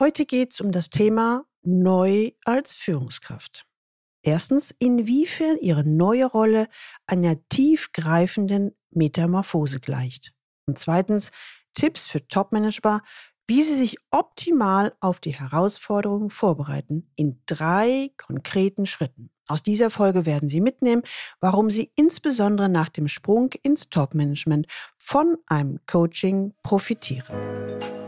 Heute geht es um das Thema Neu als Führungskraft. Erstens, inwiefern Ihre neue Rolle einer tiefgreifenden Metamorphose gleicht. Und zweitens, Tipps für Topmanager, wie Sie sich optimal auf die Herausforderungen vorbereiten in drei konkreten Schritten. Aus dieser Folge werden Sie mitnehmen, warum Sie insbesondere nach dem Sprung ins Topmanagement von einem Coaching profitieren.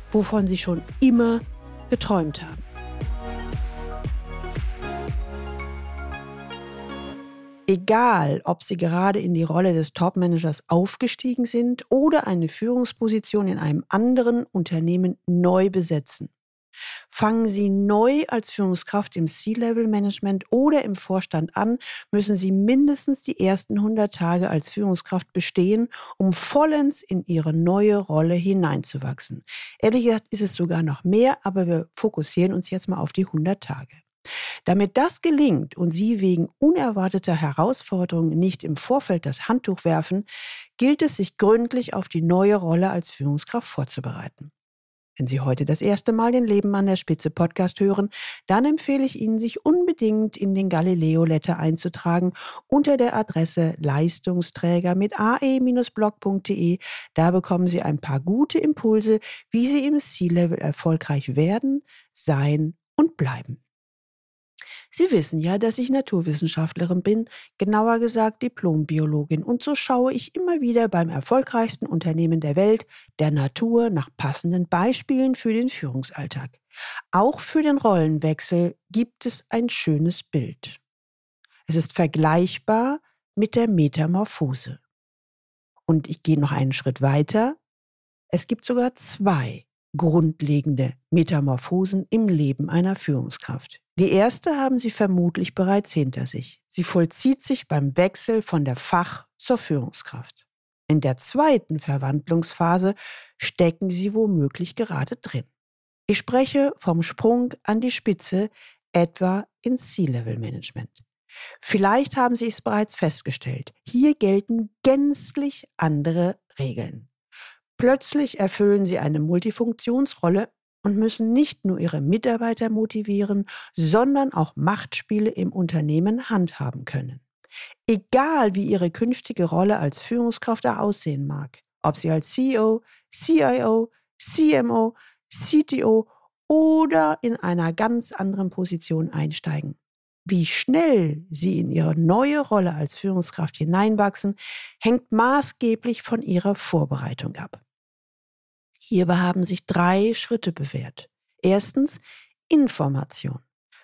wovon sie schon immer geträumt haben. Egal, ob Sie gerade in die Rolle des Topmanagers aufgestiegen sind oder eine Führungsposition in einem anderen Unternehmen neu besetzen. Fangen Sie neu als Führungskraft im C-Level-Management oder im Vorstand an, müssen Sie mindestens die ersten 100 Tage als Führungskraft bestehen, um vollends in Ihre neue Rolle hineinzuwachsen. Ehrlich gesagt ist es sogar noch mehr, aber wir fokussieren uns jetzt mal auf die 100 Tage. Damit das gelingt und Sie wegen unerwarteter Herausforderungen nicht im Vorfeld das Handtuch werfen, gilt es, sich gründlich auf die neue Rolle als Führungskraft vorzubereiten. Wenn Sie heute das erste Mal den Leben an der Spitze Podcast hören, dann empfehle ich Ihnen, sich unbedingt in den Galileo Letter einzutragen unter der Adresse Leistungsträger mit ae-blog.de. Da bekommen Sie ein paar gute Impulse, wie Sie im C-Level erfolgreich werden, sein und bleiben. Sie wissen ja, dass ich Naturwissenschaftlerin bin, genauer gesagt Diplombiologin, und so schaue ich immer wieder beim erfolgreichsten Unternehmen der Welt, der Natur, nach passenden Beispielen für den Führungsalltag. Auch für den Rollenwechsel gibt es ein schönes Bild. Es ist vergleichbar mit der Metamorphose. Und ich gehe noch einen Schritt weiter. Es gibt sogar zwei grundlegende Metamorphosen im Leben einer Führungskraft. Die erste haben Sie vermutlich bereits hinter sich. Sie vollzieht sich beim Wechsel von der Fach- zur Führungskraft. In der zweiten Verwandlungsphase stecken Sie womöglich gerade drin. Ich spreche vom Sprung an die Spitze, etwa ins C-Level-Management. Vielleicht haben Sie es bereits festgestellt. Hier gelten gänzlich andere Regeln. Plötzlich erfüllen Sie eine Multifunktionsrolle und müssen nicht nur ihre Mitarbeiter motivieren, sondern auch Machtspiele im Unternehmen handhaben können. Egal wie ihre künftige Rolle als Führungskraft aussehen mag, ob sie als CEO, CIO, CMO, CTO oder in einer ganz anderen Position einsteigen. Wie schnell sie in ihre neue Rolle als Führungskraft hineinwachsen, hängt maßgeblich von ihrer Vorbereitung ab. Hierbei haben sich drei Schritte bewährt. Erstens Information.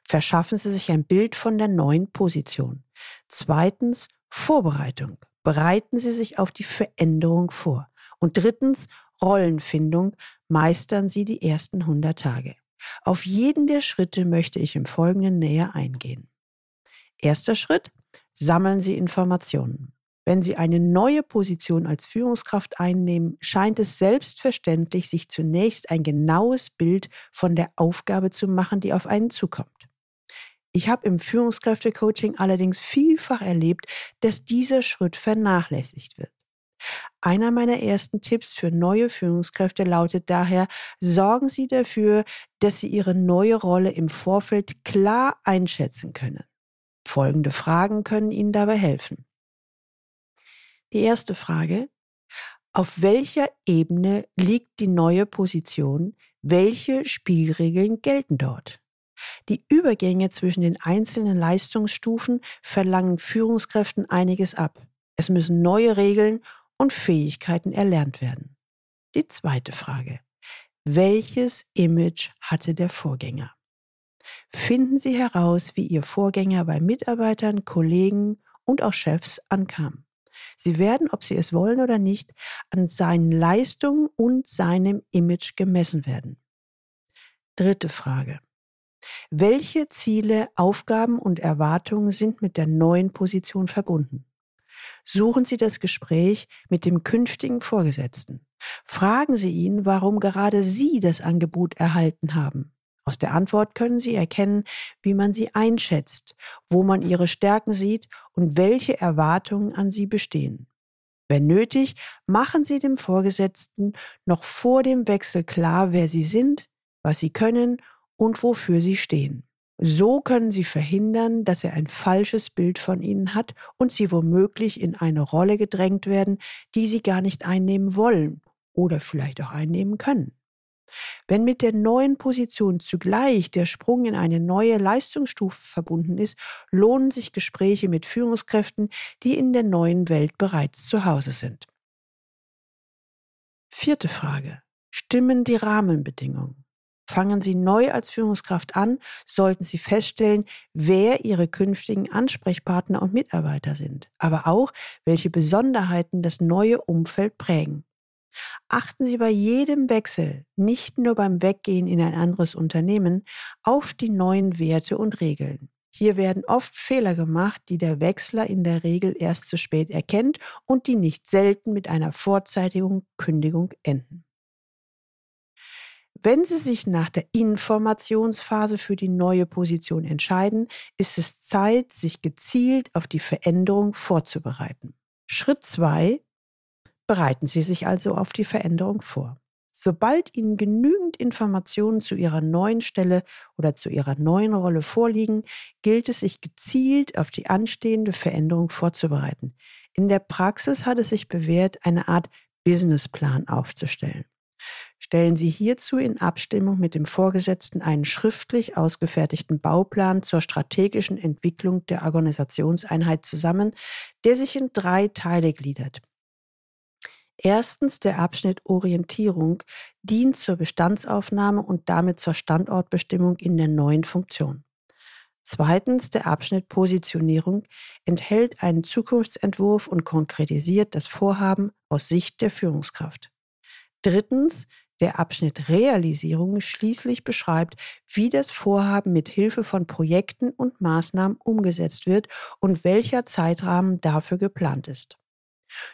Verschaffen Sie sich ein Bild von der neuen Position. Zweitens Vorbereitung. Bereiten Sie sich auf die Veränderung vor. Und drittens Rollenfindung. Meistern Sie die ersten 100 Tage. Auf jeden der Schritte möchte ich im Folgenden näher eingehen. Erster Schritt. Sammeln Sie Informationen. Wenn Sie eine neue Position als Führungskraft einnehmen, scheint es selbstverständlich, sich zunächst ein genaues Bild von der Aufgabe zu machen, die auf einen zukommt. Ich habe im Führungskräftecoaching allerdings vielfach erlebt, dass dieser Schritt vernachlässigt wird. Einer meiner ersten Tipps für neue Führungskräfte lautet daher, sorgen Sie dafür, dass Sie Ihre neue Rolle im Vorfeld klar einschätzen können. Folgende Fragen können Ihnen dabei helfen. Die erste Frage, auf welcher Ebene liegt die neue Position? Welche Spielregeln gelten dort? Die Übergänge zwischen den einzelnen Leistungsstufen verlangen Führungskräften einiges ab. Es müssen neue Regeln und Fähigkeiten erlernt werden. Die zweite Frage. Welches Image hatte der Vorgänger? Finden Sie heraus, wie Ihr Vorgänger bei Mitarbeitern, Kollegen und auch Chefs ankam. Sie werden, ob sie es wollen oder nicht, an seinen Leistungen und seinem Image gemessen werden. Dritte Frage. Welche Ziele, Aufgaben und Erwartungen sind mit der neuen Position verbunden? Suchen Sie das Gespräch mit dem künftigen Vorgesetzten. Fragen Sie ihn, warum gerade Sie das Angebot erhalten haben. Aus der Antwort können Sie erkennen, wie man Sie einschätzt, wo man Ihre Stärken sieht und welche Erwartungen an Sie bestehen. Wenn nötig, machen Sie dem Vorgesetzten noch vor dem Wechsel klar, wer Sie sind, was Sie können und wofür Sie stehen. So können Sie verhindern, dass er ein falsches Bild von Ihnen hat und Sie womöglich in eine Rolle gedrängt werden, die Sie gar nicht einnehmen wollen oder vielleicht auch einnehmen können. Wenn mit der neuen Position zugleich der Sprung in eine neue Leistungsstufe verbunden ist, lohnen sich Gespräche mit Führungskräften, die in der neuen Welt bereits zu Hause sind. Vierte Frage. Stimmen die Rahmenbedingungen? Fangen Sie neu als Führungskraft an, sollten Sie feststellen, wer Ihre künftigen Ansprechpartner und Mitarbeiter sind, aber auch, welche Besonderheiten das neue Umfeld prägen. Achten Sie bei jedem Wechsel, nicht nur beim Weggehen in ein anderes Unternehmen, auf die neuen Werte und Regeln. Hier werden oft Fehler gemacht, die der Wechsler in der Regel erst zu spät erkennt und die nicht selten mit einer vorzeitigen Kündigung enden. Wenn Sie sich nach der Informationsphase für die neue Position entscheiden, ist es Zeit, sich gezielt auf die Veränderung vorzubereiten. Schritt 2. Bereiten Sie sich also auf die Veränderung vor. Sobald Ihnen genügend Informationen zu Ihrer neuen Stelle oder zu Ihrer neuen Rolle vorliegen, gilt es, sich gezielt auf die anstehende Veränderung vorzubereiten. In der Praxis hat es sich bewährt, eine Art Businessplan aufzustellen. Stellen Sie hierzu in Abstimmung mit dem Vorgesetzten einen schriftlich ausgefertigten Bauplan zur strategischen Entwicklung der Organisationseinheit zusammen, der sich in drei Teile gliedert. Erstens der Abschnitt Orientierung dient zur Bestandsaufnahme und damit zur Standortbestimmung in der neuen Funktion. Zweitens der Abschnitt Positionierung enthält einen Zukunftsentwurf und konkretisiert das Vorhaben aus Sicht der Führungskraft. Drittens, der Abschnitt Realisierung schließlich beschreibt, wie das Vorhaben mit Hilfe von Projekten und Maßnahmen umgesetzt wird und welcher Zeitrahmen dafür geplant ist.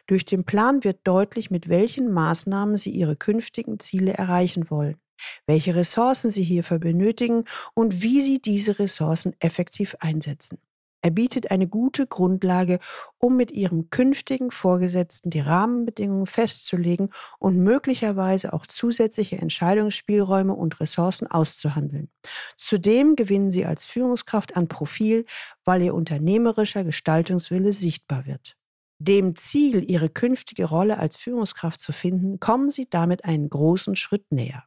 Durch den Plan wird deutlich, mit welchen Maßnahmen Sie Ihre künftigen Ziele erreichen wollen, welche Ressourcen Sie hierfür benötigen und wie Sie diese Ressourcen effektiv einsetzen. Er bietet eine gute Grundlage, um mit Ihrem künftigen Vorgesetzten die Rahmenbedingungen festzulegen und möglicherweise auch zusätzliche Entscheidungsspielräume und Ressourcen auszuhandeln. Zudem gewinnen Sie als Führungskraft an Profil, weil Ihr unternehmerischer Gestaltungswille sichtbar wird. Dem Ziel, Ihre künftige Rolle als Führungskraft zu finden, kommen Sie damit einen großen Schritt näher.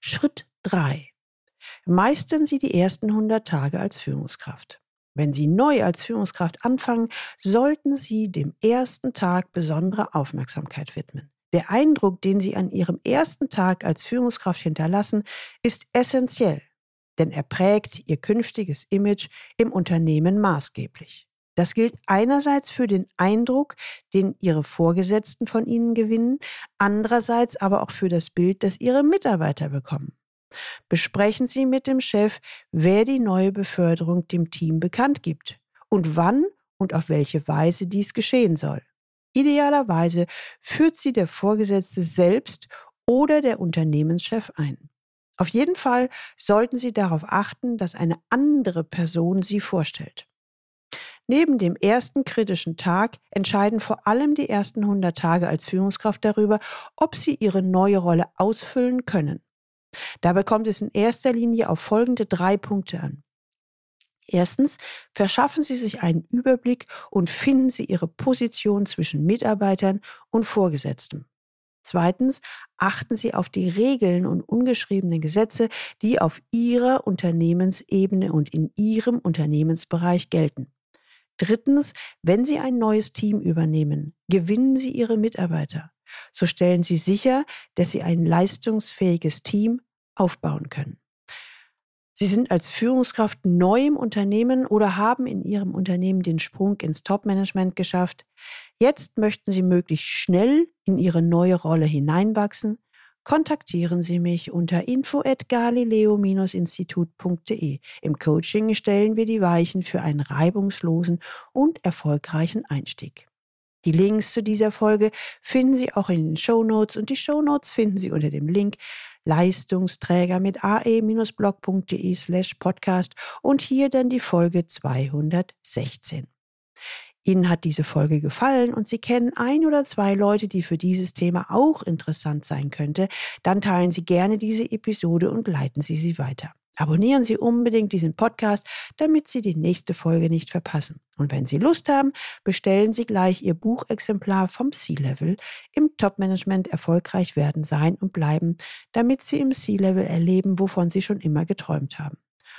Schritt 3. Meistern Sie die ersten 100 Tage als Führungskraft. Wenn Sie neu als Führungskraft anfangen, sollten Sie dem ersten Tag besondere Aufmerksamkeit widmen. Der Eindruck, den Sie an Ihrem ersten Tag als Führungskraft hinterlassen, ist essentiell, denn er prägt Ihr künftiges Image im Unternehmen maßgeblich. Das gilt einerseits für den Eindruck, den Ihre Vorgesetzten von Ihnen gewinnen, andererseits aber auch für das Bild, das Ihre Mitarbeiter bekommen. Besprechen Sie mit dem Chef, wer die neue Beförderung dem Team bekannt gibt und wann und auf welche Weise dies geschehen soll. Idealerweise führt sie der Vorgesetzte selbst oder der Unternehmenschef ein. Auf jeden Fall sollten Sie darauf achten, dass eine andere Person Sie vorstellt. Neben dem ersten kritischen Tag entscheiden vor allem die ersten 100 Tage als Führungskraft darüber, ob Sie Ihre neue Rolle ausfüllen können. Dabei kommt es in erster Linie auf folgende drei Punkte an. Erstens, verschaffen Sie sich einen Überblick und finden Sie Ihre Position zwischen Mitarbeitern und Vorgesetzten. Zweitens, achten Sie auf die Regeln und ungeschriebenen Gesetze, die auf Ihrer Unternehmensebene und in Ihrem Unternehmensbereich gelten. Drittens, wenn Sie ein neues Team übernehmen, gewinnen Sie Ihre Mitarbeiter. So stellen Sie sicher, dass Sie ein leistungsfähiges Team aufbauen können. Sie sind als Führungskraft neu im Unternehmen oder haben in Ihrem Unternehmen den Sprung ins Top-Management geschafft. Jetzt möchten Sie möglichst schnell in Ihre neue Rolle hineinwachsen. Kontaktieren Sie mich unter info@galileo-institut.de. Im Coaching stellen wir die Weichen für einen reibungslosen und erfolgreichen Einstieg. Die Links zu dieser Folge finden Sie auch in den Show Notes und die Show Notes finden Sie unter dem Link Leistungsträger mit ae-blog.de slash podcast und hier dann die Folge 216. Ihnen hat diese Folge gefallen und Sie kennen ein oder zwei Leute, die für dieses Thema auch interessant sein könnte, dann teilen Sie gerne diese Episode und leiten Sie sie weiter. Abonnieren Sie unbedingt diesen Podcast, damit Sie die nächste Folge nicht verpassen. Und wenn Sie Lust haben, bestellen Sie gleich Ihr Buchexemplar vom C-Level im Top-Management erfolgreich werden sein und bleiben, damit Sie im C-Level erleben, wovon Sie schon immer geträumt haben.